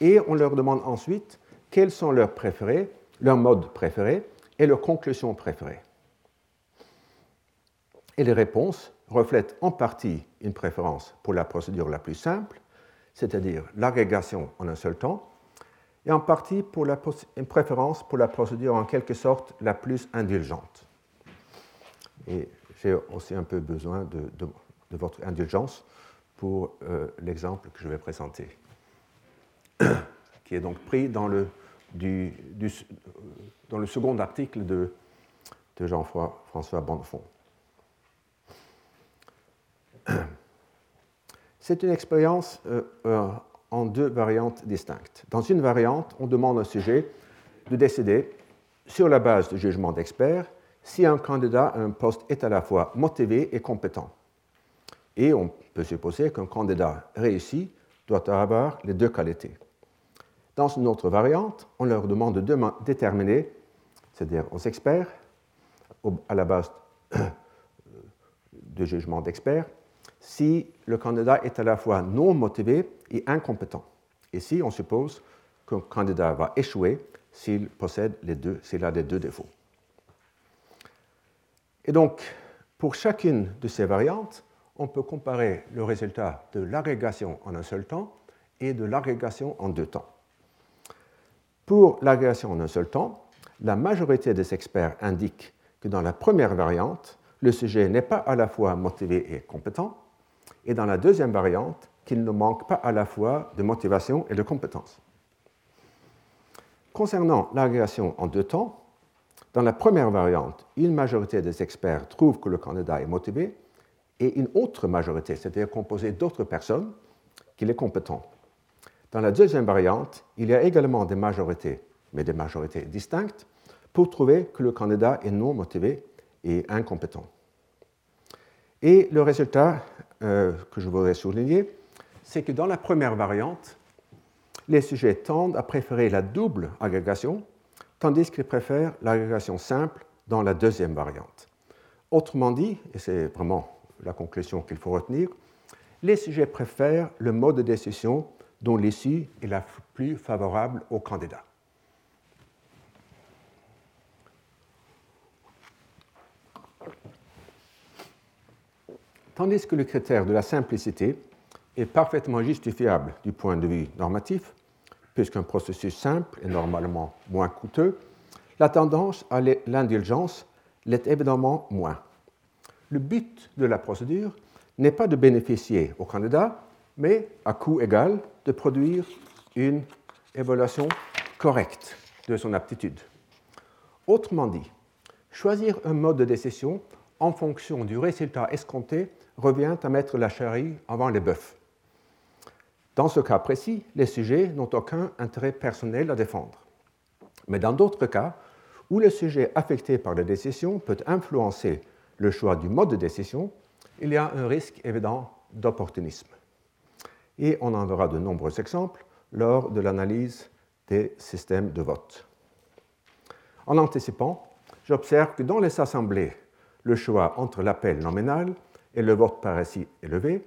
Et on leur demande ensuite quels sont leurs préférés, leurs modes préférés et leurs conclusions préférées. Et les réponses reflètent en partie une préférence pour la procédure la plus simple c'est-à-dire l'agrégation en un seul temps, et en partie une préférence pour la procédure en quelque sorte la plus indulgente. Et j'ai aussi un peu besoin de, votre indulgence pour euh, l'exemple que je vais présenter, qui est donc pris dans le, second article de, Jean-François Bonnefond. C'est une expérience euh, euh, en deux variantes distinctes. Dans une variante, on demande au sujet de décider, sur la base de jugement d'experts, si un candidat à un poste est à la fois motivé et compétent. Et on peut supposer qu'un candidat réussi doit avoir les deux qualités. Dans une autre variante, on leur demande de déterminer, c'est-à-dire aux experts, à la base de jugement d'experts, si le candidat est à la fois non motivé et incompétent. Ici, on suppose qu'un candidat va échouer s'il possède les deux, s'il a les deux défauts. Et donc, pour chacune de ces variantes, on peut comparer le résultat de l'agrégation en un seul temps et de l'agrégation en deux temps. Pour l'agrégation en un seul temps, la majorité des experts indiquent que dans la première variante, le sujet n'est pas à la fois motivé et compétent, et dans la deuxième variante, qu'il ne manque pas à la fois de motivation et de compétences. Concernant l'agrégation en deux temps, dans la première variante, une majorité des experts trouvent que le candidat est motivé et une autre majorité, c'est-à-dire composée d'autres personnes, qu'il est compétent. Dans la deuxième variante, il y a également des majorités, mais des majorités distinctes, pour trouver que le candidat est non motivé et incompétent. Et le résultat euh, que je voudrais souligner, c'est que dans la première variante, les sujets tendent à préférer la double agrégation, tandis qu'ils préfèrent l'agrégation simple dans la deuxième variante. Autrement dit, et c'est vraiment la conclusion qu'il faut retenir, les sujets préfèrent le mode de décision dont l'issue est la plus favorable au candidat. Tandis que le critère de la simplicité est parfaitement justifiable du point de vue normatif, puisqu'un processus simple est normalement moins coûteux, la tendance à l'indulgence l'est évidemment moins. Le but de la procédure n'est pas de bénéficier au candidat, mais à coût égal de produire une évaluation correcte de son aptitude. Autrement dit, choisir un mode de décision en fonction du résultat escompté revient à mettre la charrie avant les bœufs. Dans ce cas précis, les sujets n'ont aucun intérêt personnel à défendre. Mais dans d'autres cas, où le sujet affecté par la décision peut influencer le choix du mode de décision, il y a un risque évident d'opportunisme. Et on en verra de nombreux exemples lors de l'analyse des systèmes de vote. En anticipant, j'observe que dans les assemblées, le choix entre l'appel nominal et le vote par récit élevé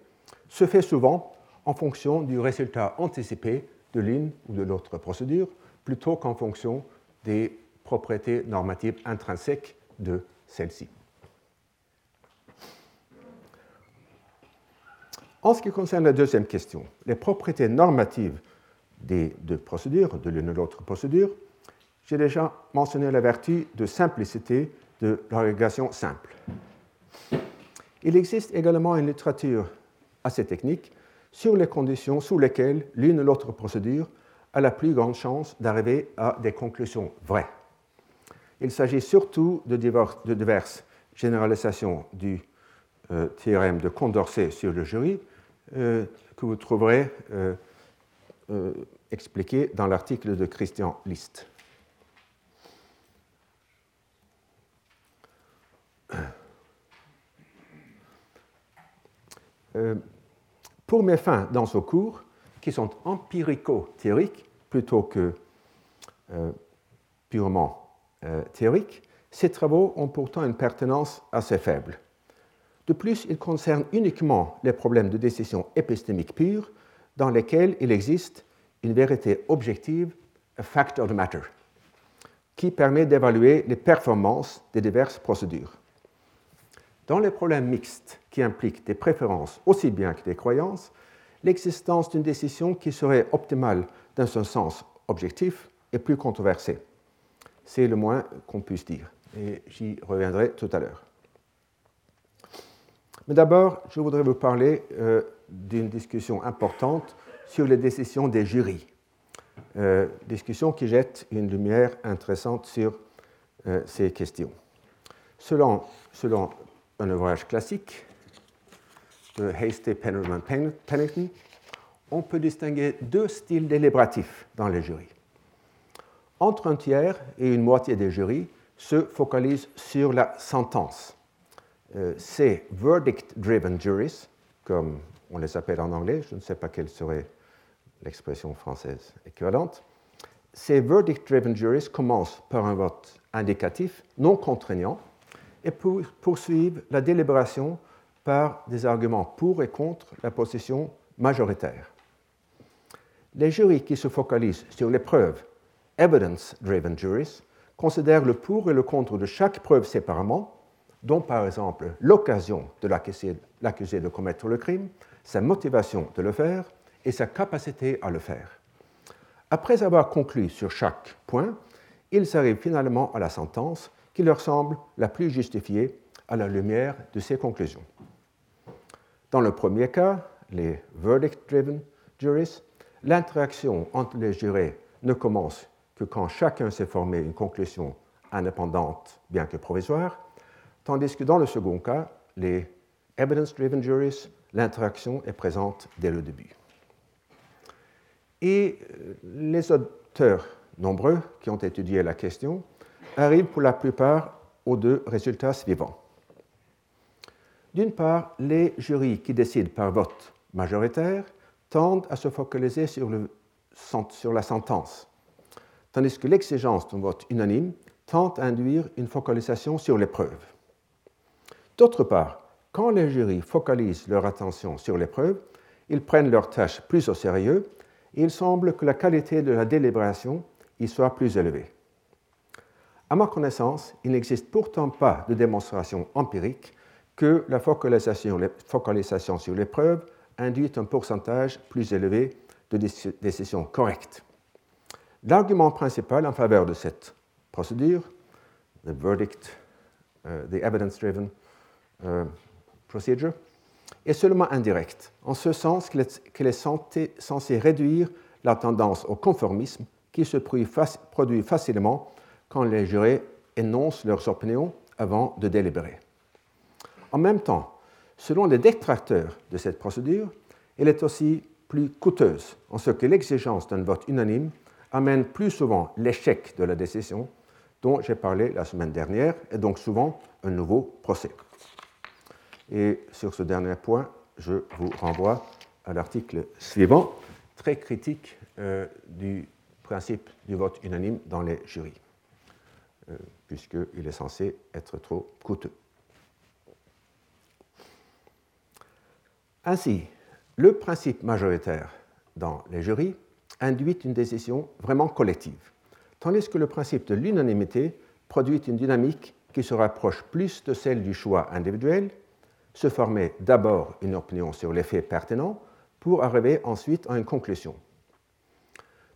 se fait souvent en fonction du résultat anticipé de l'une ou de l'autre procédure, plutôt qu'en fonction des propriétés normatives intrinsèques de celle-ci. En ce qui concerne la deuxième question, les propriétés normatives des deux procédures, de l'une ou l'autre procédure, j'ai déjà mentionné la vertu de simplicité de l'agrégation simple. Il existe également une littérature assez technique sur les conditions sous lesquelles l'une ou l'autre procédure a la plus grande chance d'arriver à des conclusions vraies. Il s'agit surtout de, diverses généralisations du euh, théorème de Condorcet sur le jury euh, que vous trouverez euh, expliqué dans l'article de Christian List. Pour mes fins dans ce cours, qui sont empirico-théoriques plutôt que euh, purement euh, théoriques, ces travaux ont pourtant une pertinence assez faible. De plus, ils concernent uniquement les problèmes de décision épistémique pure dans lesquels il existe une vérité objective, a fact of the matter, qui permet d'évaluer les performances des diverses procédures. Dans les problèmes mixtes qui impliquent des préférences aussi bien que des croyances, l'existence d'une décision qui serait optimale dans un sens objectif est plus controversée. C'est le moins qu'on puisse dire, et j'y reviendrai tout à l'heure. Mais d'abord, je voudrais vous parler euh, d'une discussion importante sur les décisions des jurys. Euh, discussion qui jette une lumière intéressante sur euh, ces questions. Selon, selon un ouvrage classique de Hasty, Penrose Pennington, on peut distinguer deux styles délibératifs dans les jurys. Entre un tiers et une moitié des jurys se focalisent sur la sentence. Euh, ces verdict-driven juries, comme on les appelle en anglais, je ne sais pas quelle serait l'expression française équivalente, ces verdict-driven juries commencent par un vote indicatif non contraignant et poursuivre la délibération par des arguments pour et contre la position majoritaire. Les jurys qui se focalisent sur les preuves, evidence-driven juries, considèrent le pour et le contre de chaque preuve séparément, dont par exemple l'occasion de l'accusé de commettre le crime, sa motivation de le faire et sa capacité à le faire. Après avoir conclu sur chaque point, ils arrivent finalement à la sentence qui leur semble la plus justifiée à la lumière de ces conclusions. Dans le premier cas, les verdict-driven juries, l'interaction entre les jurés ne commence que quand chacun s'est formé une conclusion indépendante, bien que provisoire, tandis que dans le second cas, les evidence-driven juries, l'interaction est présente dès le début. Et euh, les auteurs nombreux qui ont étudié la question arrivent pour la plupart aux deux résultats suivants. D'une part, les jurys qui décident par vote majoritaire tendent à se focaliser sur, la sentence, tandis que l'exigence d'un vote unanime tend à induire une focalisation sur l'épreuve. D'autre part, quand les jurys focalisent leur attention sur l'épreuve, ils prennent leur tâche plus au sérieux et il semble que la qualité de la délibération y soit plus élevée. À ma connaissance, il n'existe pourtant pas de démonstration empirique que la focalisation, sur l'épreuve induit un pourcentage plus élevé de décisions correctes. L'argument principal en faveur de cette procédure, the verdict, uh, the evidence-driven uh, procedure, est seulement indirect, en ce sens qu'elle est, censée réduire la tendance au conformisme qui se produit facilement quand les jurés énoncent leurs opinions avant de délibérer. En même temps, selon les détracteurs de cette procédure, elle est aussi plus coûteuse, en ce que l'exigence d'un vote unanime amène plus souvent l'échec de la décision dont j'ai parlé la semaine dernière, et donc souvent un nouveau procès. Et sur ce dernier point, je vous renvoie à l'article suivant, très critique euh, du principe du vote unanime dans les jurys, puisqu'il est censé être trop coûteux. Ainsi, le principe majoritaire dans les jurys induit une décision vraiment collective, tandis que le principe de l'unanimité produit une dynamique qui se rapproche plus de celle du choix individuel se former d'abord une opinion sur les faits pertinents pour arriver ensuite à une conclusion.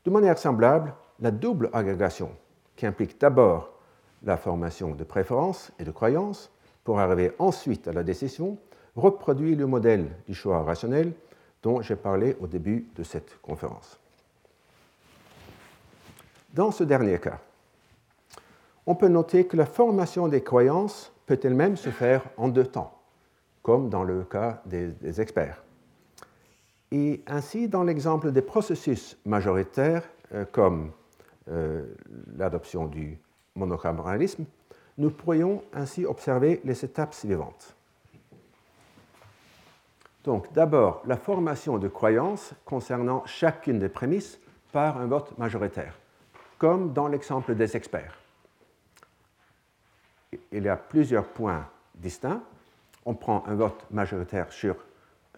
De manière semblable, la double agrégation, qui implique d'abord la formation de préférences et de croyances pour arriver ensuite à la décision, reproduit le modèle du choix rationnel dont j'ai parlé au début de cette conférence. Dans ce dernier cas, on peut noter que la formation des croyances peut elle-même se faire en deux temps comme dans le cas des, experts. Et ainsi, dans l'exemple des processus majoritaires, euh, comme euh, l'adoption du monocaméralisme, nous pourrions ainsi observer les étapes suivantes. Donc, d'abord, la formation de croyances concernant chacune des prémices par un vote majoritaire, comme dans l'exemple des experts. Il y a plusieurs points distincts on prend un vote majoritaire sur,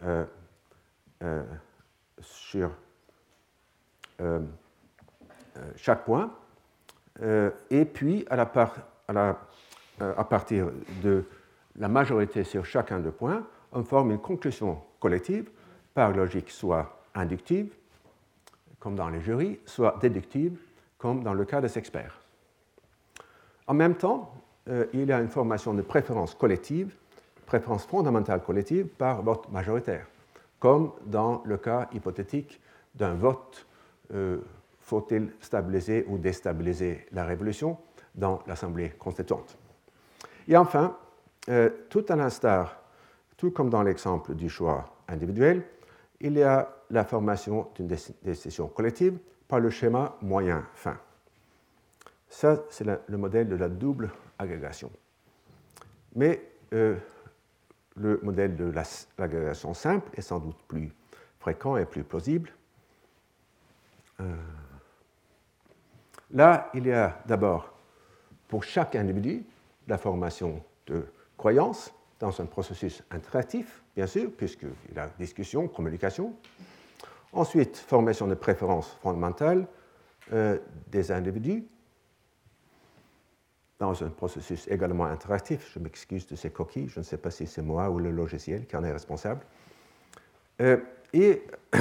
euh, euh, sur euh, chaque point, et puis à, la à, partir de la majorité sur chacun des points, on forme une conclusion collective par logique soit inductive, comme dans les jurys, soit déductive, comme dans le cas des experts. En même temps, il y a une formation de préférence collective préférence fondamentale collective par vote majoritaire, comme dans le cas hypothétique d'un vote euh, faut-il stabiliser ou déstabiliser la révolution dans l'Assemblée constituante? Et enfin, euh, tout à l'instar, tout comme dans l'exemple du choix individuel, il y a la formation d'une décision collective par le schéma moyen-fin. Ça, c'est le modèle de la double agrégation. Mais euh, le modèle de l'agrégation simple est sans doute plus fréquent et plus plausible. Euh, là, il y a d'abord pour chaque individu la formation de croyances dans un processus interactif, bien sûr, puisqu'il y a discussion, communication. Ensuite, formation de préférences fondamentales euh, des individus dans un processus également interactif. Je m'excuse de ces coquilles, je ne sais pas si c'est moi ou le logiciel qui en est responsable. Euh, et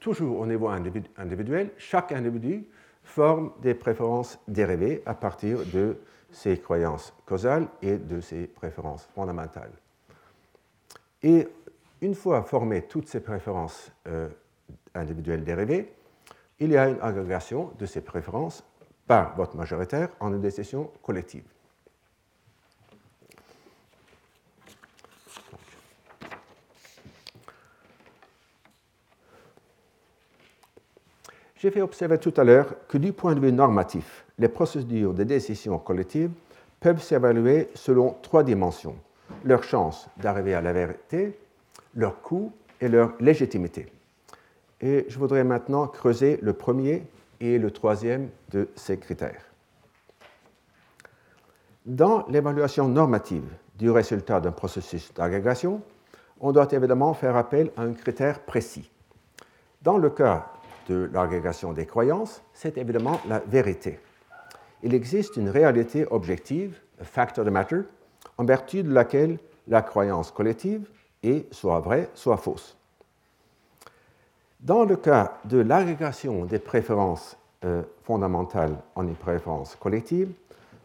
toujours au niveau individuel, chaque individu forme des préférences dérivées à partir de ses croyances causales et de ses préférences fondamentales. Et Une fois formées toutes ces préférences euh, individuelles dérivées, il y a une agrégation de ces préférences par vote majoritaire en une décision collective. J'ai fait observer tout à l'heure que du point de vue normatif, les procédures de décision collective peuvent s'évaluer selon trois dimensions. Leur chance d'arriver à la vérité, leur coût et leur légitimité. Et je voudrais maintenant creuser le premier et le troisième de ces critères. Dans l'évaluation normative du résultat d'un processus d'agrégation, on doit évidemment faire appel à un critère précis. Dans le cas de l'agrégation des croyances, c'est évidemment la vérité. Il existe une réalité objective, a factor of matter, en vertu de laquelle la croyance collective est soit vraie, soit fausse. Dans le cas de l'agrégation des préférences euh, fondamentales en une préférence collective,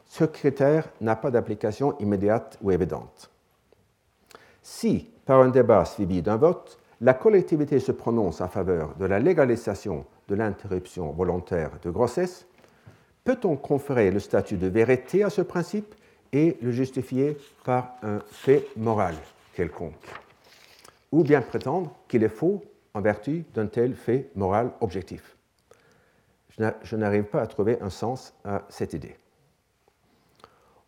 ce critère n'a pas d'application immédiate ou évidente. Si, par un débat suivi d'un vote, la collectivité se prononce en faveur de la légalisation de l'interruption volontaire de grossesse, peut-on conférer le statut de vérité à ce principe et le justifier par un fait moral quelconque? Ou bien prétendre qu'il est faux en vertu d'un tel fait moral objectif? Je n'arrive pas à trouver un sens à cette idée.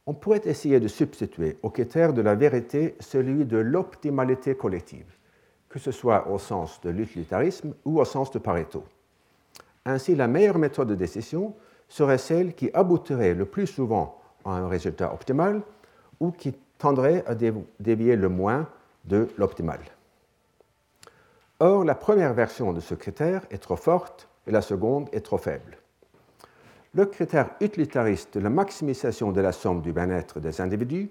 On pourrait essayer de substituer au critère de la vérité celui de l'optimalité collective que ce soit au sens de l'utilitarisme ou au sens de Pareto. Ainsi, la meilleure méthode de décision serait celle qui aboutirait le plus souvent à un résultat optimal ou qui tendrait à dévier le moins de l'optimal. Or, la première version de ce critère est trop forte et la seconde est trop faible. Le critère utilitariste de la maximisation de la somme du bien-être des individus,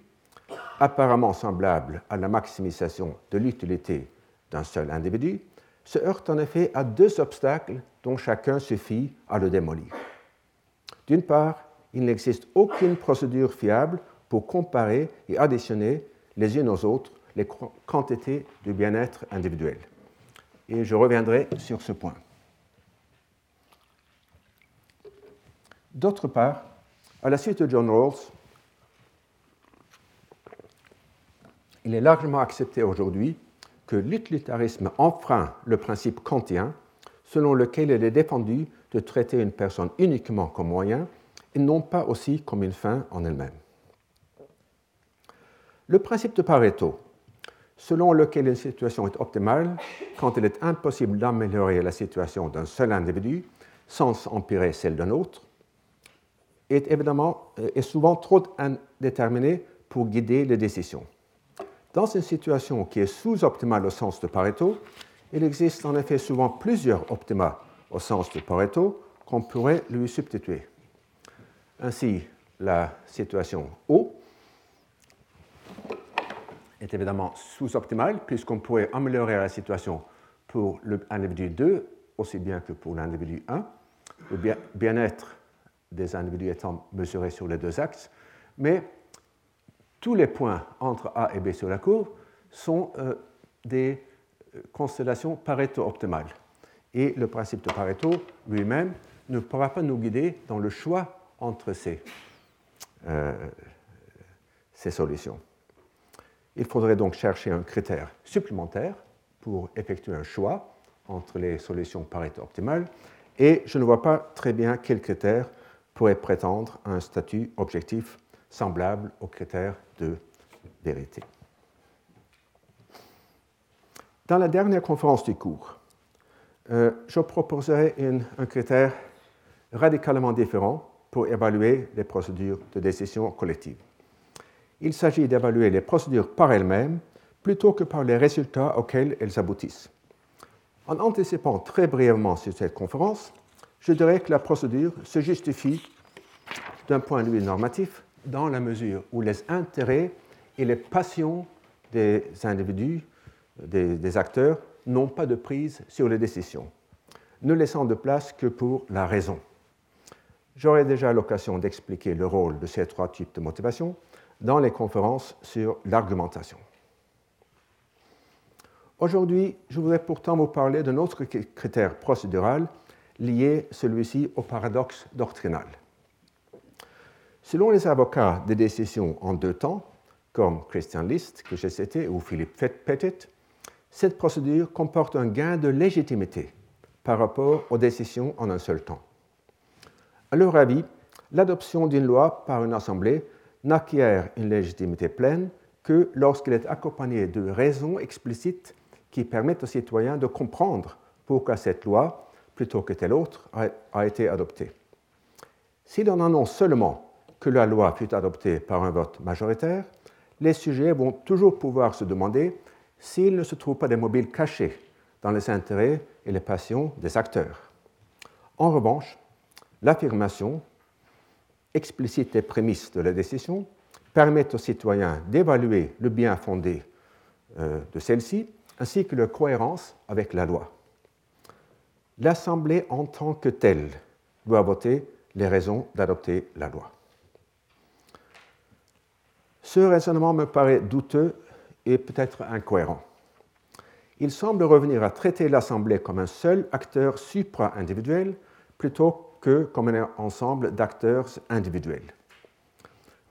apparemment semblable à la maximisation de l'utilité d'un seul individu, se heurte en effet à deux obstacles dont chacun suffit à le démolir. D'une part, il n'existe aucune procédure fiable pour comparer et additionner les unes aux autres les quantités du bien-être individuel. Et je reviendrai sur ce point. D'autre part, à la suite de John Rawls, il est largement accepté aujourd'hui l'utilitarisme enfreint le principe kantien selon lequel il est défendu de traiter une personne uniquement comme moyen et non pas aussi comme une fin en elle-même. Le principe de Pareto, selon lequel une situation est optimale quand il est impossible d'améliorer la situation d'un seul individu sans empirer celle d'un autre, est évidemment euh, est souvent trop indéterminé pour guider les décisions. Dans une situation qui est sous-optimale au sens de Pareto, il existe en effet souvent plusieurs optima au sens de Pareto qu'on pourrait lui substituer. Ainsi, la situation O est évidemment sous-optimale puisqu'on pourrait améliorer la situation pour l'individu 2 aussi bien que pour l'individu 1, le bien-être des individus étant mesuré sur les deux axes, mais tous les points entre A et B sur la courbe sont euh, des euh, constellations Pareto-optimales. Et le principe de Pareto lui-même ne pourra pas nous guider dans le choix entre ces, euh, solutions. Il faudrait donc chercher un critère supplémentaire pour effectuer un choix entre les solutions Pareto-optimales, et je ne vois pas très bien quel critère pourrait prétendre un statut objectif semblable aux critères de vérité. Dans la dernière conférence du cours, euh, je proposerai un critère radicalement différent pour évaluer les procédures de décision collective. Il s'agit d'évaluer les procédures par elles-mêmes plutôt que par les résultats auxquels elles aboutissent. En anticipant très brièvement sur cette conférence, je dirais que la procédure se justifie d'un point de vue normatif dans la mesure où les intérêts et les passions des individus, des, acteurs, n'ont pas de prise sur les décisions, ne laissant de place que pour la raison. J'aurai déjà l'occasion d'expliquer le rôle de ces trois types de motivation dans les conférences sur l'argumentation. Aujourd'hui, je voudrais pourtant vous parler d'un autre critère procédural lié, celui-ci, au paradoxe doctrinal. Selon les avocats des décisions en deux temps, comme Christian List, que j'ai cité, ou Philippe Pettit, cette procédure comporte un gain de légitimité par rapport aux décisions en un seul temps. À leur avis, l'adoption d'une loi par une assemblée n'acquiert une légitimité pleine que lorsqu'elle est accompagnée de raisons explicites qui permettent aux citoyens de comprendre pourquoi cette loi, plutôt que telle autre, a été adoptée. Si l'on annonce seulement que la loi fut adoptée par un vote majoritaire, les sujets vont toujours pouvoir se demander s'il ne se trouve pas des mobiles cachés dans les intérêts et les passions des acteurs. En revanche, l'affirmation explicite des prémices de la décision permet aux citoyens d'évaluer le bien fondé euh, de celle-ci ainsi que leur cohérence avec la loi. L'Assemblée en tant que telle doit voter les raisons d'adopter la loi. Ce raisonnement me paraît douteux et peut-être incohérent. Il semble revenir à traiter l'Assemblée comme un seul acteur supra-individuel plutôt que comme un ensemble d'acteurs individuels.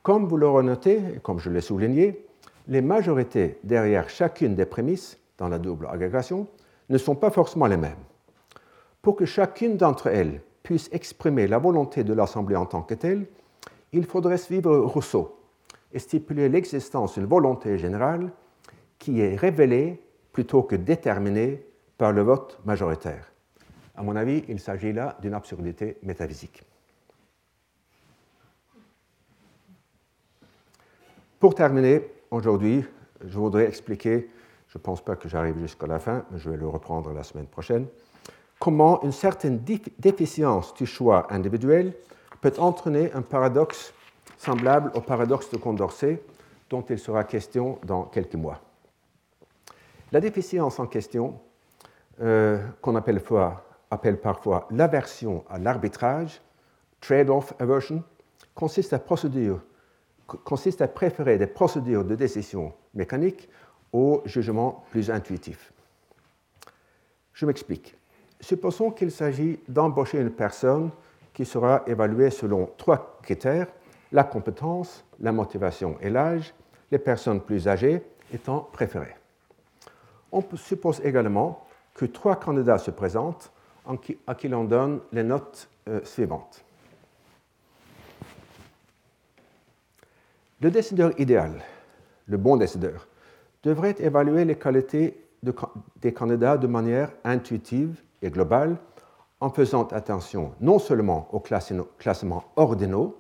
Comme vous l'aurez noté, et comme je l'ai souligné, les majorités derrière chacune des prémices dans la double agrégation ne sont pas forcément les mêmes. Pour que chacune d'entre elles puisse exprimer la volonté de l'Assemblée en tant que telle, il faudrait suivre Rousseau et stipuler l'existence d'une volonté générale qui est révélée plutôt que déterminée par le vote majoritaire. À mon avis, il s'agit là d'une absurdité métaphysique. Pour terminer, aujourd'hui, je voudrais expliquer, je ne pense pas que j'arrive jusqu'à la fin, mais je vais le reprendre la semaine prochaine, comment une certaine déficience du choix individuel peut entraîner un paradoxe semblable au paradoxe de Condorcet, dont il sera question dans quelques mois. La déficience en question, euh, qu'on appelle, parfois l'aversion à l'arbitrage, trade-off aversion, consiste à, consiste à préférer des procédures de décision mécanique aux jugements plus intuitifs. Je m'explique. Supposons qu'il s'agit d'embaucher une personne qui sera évaluée selon trois critères la compétence, la motivation et l'âge, les personnes plus âgées étant préférées. On suppose également que trois candidats se présentent à qui l'on donne les notes euh, suivantes. Le décideur idéal, le bon décideur, devrait évaluer les qualités des candidats de manière intuitive et globale en faisant attention non seulement aux classements ordinaux,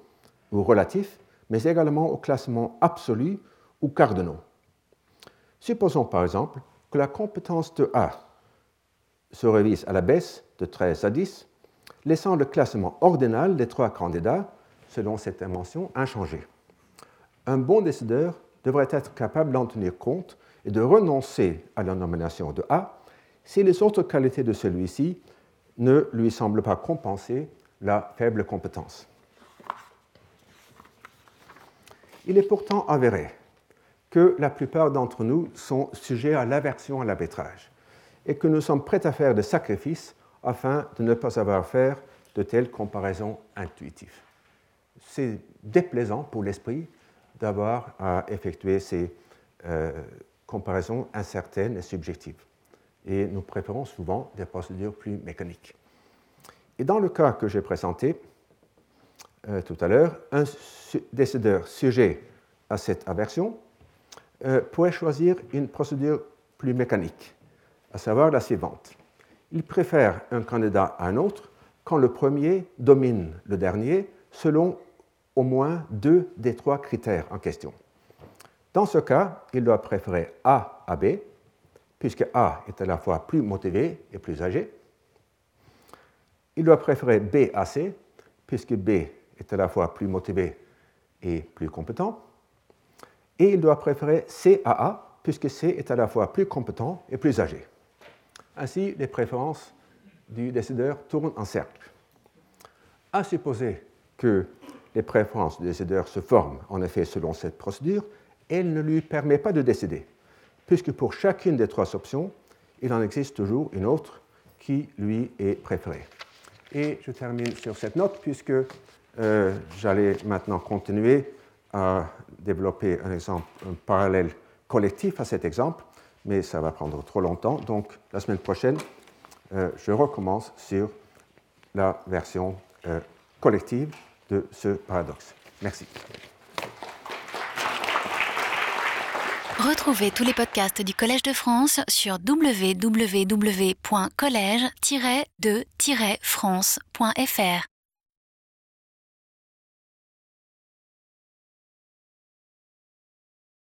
ou relatifs, mais également au classement absolu ou cardinaux. Supposons par exemple que la compétence de A se révise à la baisse de 13 à 10, laissant le classement ordinal des trois candidats, selon cette dimension, inchangé. Un bon décideur devrait être capable d'en tenir compte et de renoncer à la nomination de A si les autres qualités de celui-ci ne lui semblent pas compenser la faible compétence. Il est pourtant avéré que la plupart d'entre nous sont sujets à l'aversion à l'arbitrage et que nous sommes prêts à faire des sacrifices afin de ne pas avoir à faire de telles comparaisons intuitives. C'est déplaisant pour l'esprit d'avoir à effectuer ces euh, comparaisons incertaines et subjectives. Et nous préférons souvent des procédures plus mécaniques. Et dans le cas que j'ai présenté, euh, tout à l'heure, un décideur sujet à cette aversion euh, pourrait choisir une procédure plus mécanique, à savoir la suivante. Il préfère un candidat à un autre quand le premier domine le dernier selon au moins deux des trois critères en question. Dans ce cas, il doit préférer A à B, puisque A est à la fois plus motivé et plus âgé. Il doit préférer B à C, puisque B est à la fois plus motivé et plus compétent. Et il doit préférer C à A, puisque C est à la fois plus compétent et plus âgé. Ainsi, les préférences du décideur tournent en cercle. À supposer que les préférences du décideur se forment en effet selon cette procédure, elle ne lui permet pas de décider, puisque pour chacune des trois options, il en existe toujours une autre qui lui est préférée. Et je termine sur cette note puisque euh, j'allais maintenant continuer à développer un exemple parallèle collectif à cet exemple, mais ça va prendre trop longtemps. Donc la semaine prochaine, euh, je recommence sur la version euh, collective de ce paradoxe. Merci. Retrouvez tous les podcasts du Collège de France sur www.collège-de-france.fr.